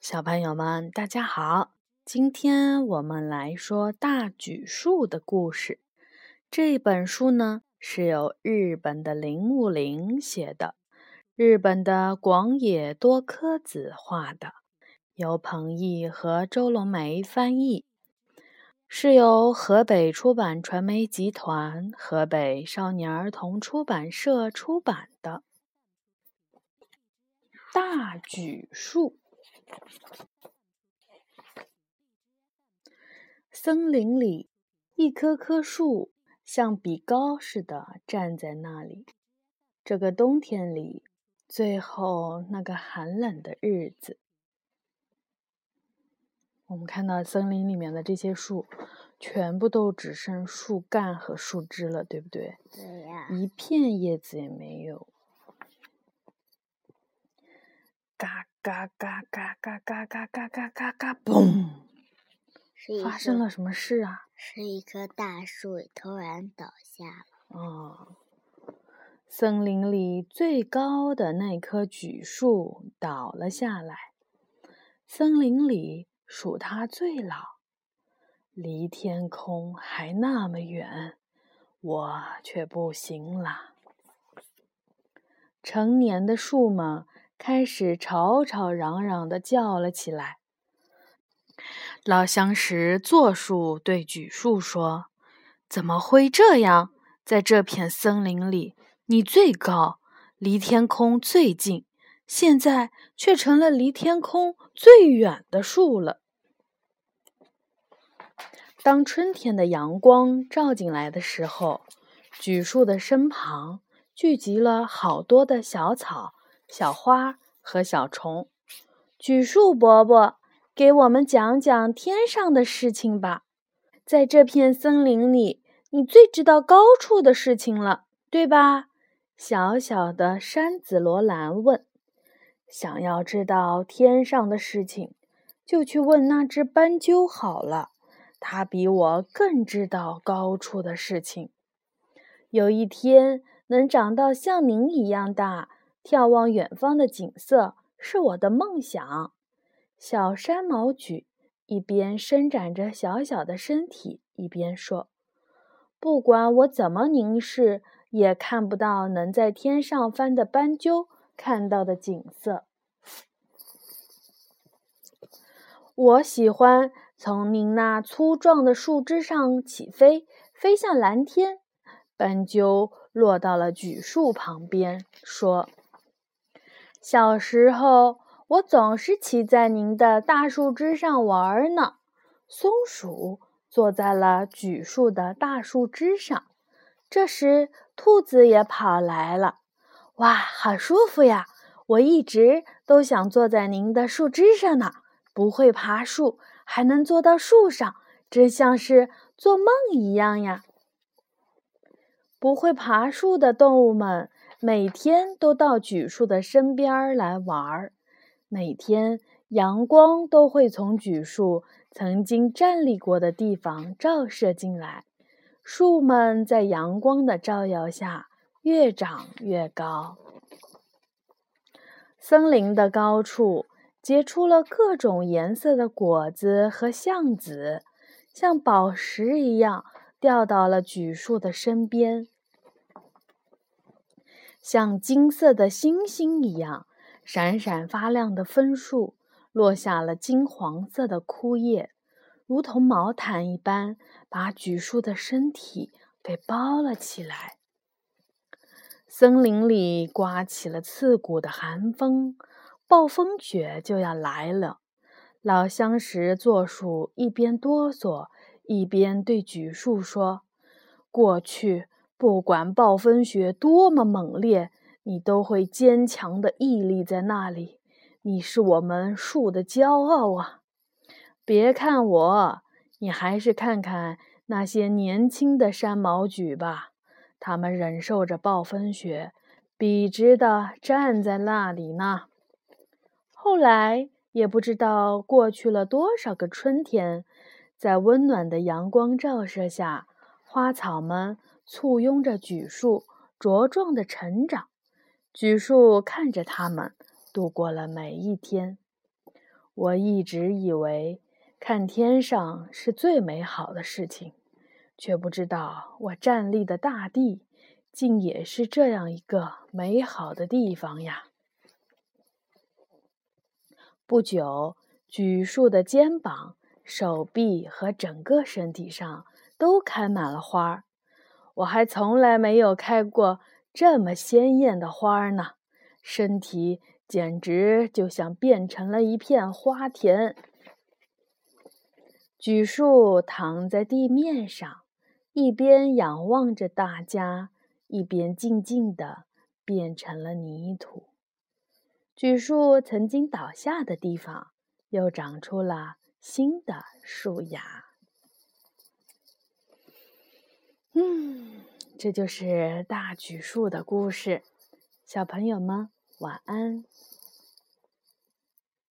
小朋友们，大家好！今天我们来说大榉树的故事。这本书呢是由日本的铃木林写的，日本的广野多科子画的，由彭毅和周龙梅翻译，是由河北出版传媒集团、河北少年儿童出版社出版的《大榉树》。森林里，一棵棵树像比高似的站在那里。这个冬天里，最后那个寒冷的日子，我们看到森林里面的这些树，全部都只剩树干和树枝了，对不对？对呀。一片叶子也没有。嘎嘎嘎嘎嘎嘎嘎嘎嘎！嘣！发生了什么事啊？是一棵大树突然倒下了。哦，森林里最高的那棵榉树倒了下来。森林里数它最老，离天空还那么远，我却不行了。成年的树们。开始吵吵嚷嚷的叫了起来。老相识坐树对榉树说：“怎么会这样？在这片森林里，你最高，离天空最近，现在却成了离天空最远的树了。”当春天的阳光照进来的时候，榉树的身旁聚集了好多的小草。小花和小虫，榉树伯伯，给我们讲讲天上的事情吧。在这片森林里，你最知道高处的事情了，对吧？小小的山紫罗兰问。想要知道天上的事情，就去问那只斑鸠好了。它比我更知道高处的事情。有一天，能长到像您一样大。眺望远方的景色是我的梦想。小山毛榉一边伸展着小小的身体，一边说：“不管我怎么凝视，也看不到能在天上翻的斑鸠看到的景色。我喜欢从您那粗壮的树枝上起飞，飞向蓝天。”斑鸠落到了榉树旁边，说。小时候，我总是骑在您的大树枝上玩呢。松鼠坐在了榉树的大树枝上。这时，兔子也跑来了。哇，好舒服呀！我一直都想坐在您的树枝上呢。不会爬树，还能坐到树上，真像是做梦一样呀！不会爬树的动物们。每天都到榉树的身边来玩儿，每天阳光都会从榉树曾经站立过的地方照射进来，树们在阳光的照耀下越长越高。森林的高处结出了各种颜色的果子和橡子，像宝石一样掉到了榉树的身边。像金色的星星一样闪闪发亮的枫树，落下了金黄色的枯叶，如同毛毯一般，把榉树的身体给包了起来。森林里刮起了刺骨的寒风，暴风雪就要来了。老相识坐树一边哆嗦，一边对榉树说：“过去。”不管暴风雪多么猛烈，你都会坚强的屹立在那里。你是我们树的骄傲啊！别看我，你还是看看那些年轻的山毛榉吧。他们忍受着暴风雪，笔直的站在那里呢。后来也不知道过去了多少个春天，在温暖的阳光照射下，花草们。簇拥着榉树茁壮的成长，榉树看着它们度过了每一天。我一直以为看天上是最美好的事情，却不知道我站立的大地竟也是这样一个美好的地方呀。不久，榉树的肩膀、手臂和整个身体上都开满了花儿。我还从来没有开过这么鲜艳的花呢，身体简直就像变成了一片花田。榉树躺在地面上，一边仰望着大家，一边静静地变成了泥土。榉树曾经倒下的地方，又长出了新的树芽。嗯，这就是大橘树的故事。小朋友们，晚安。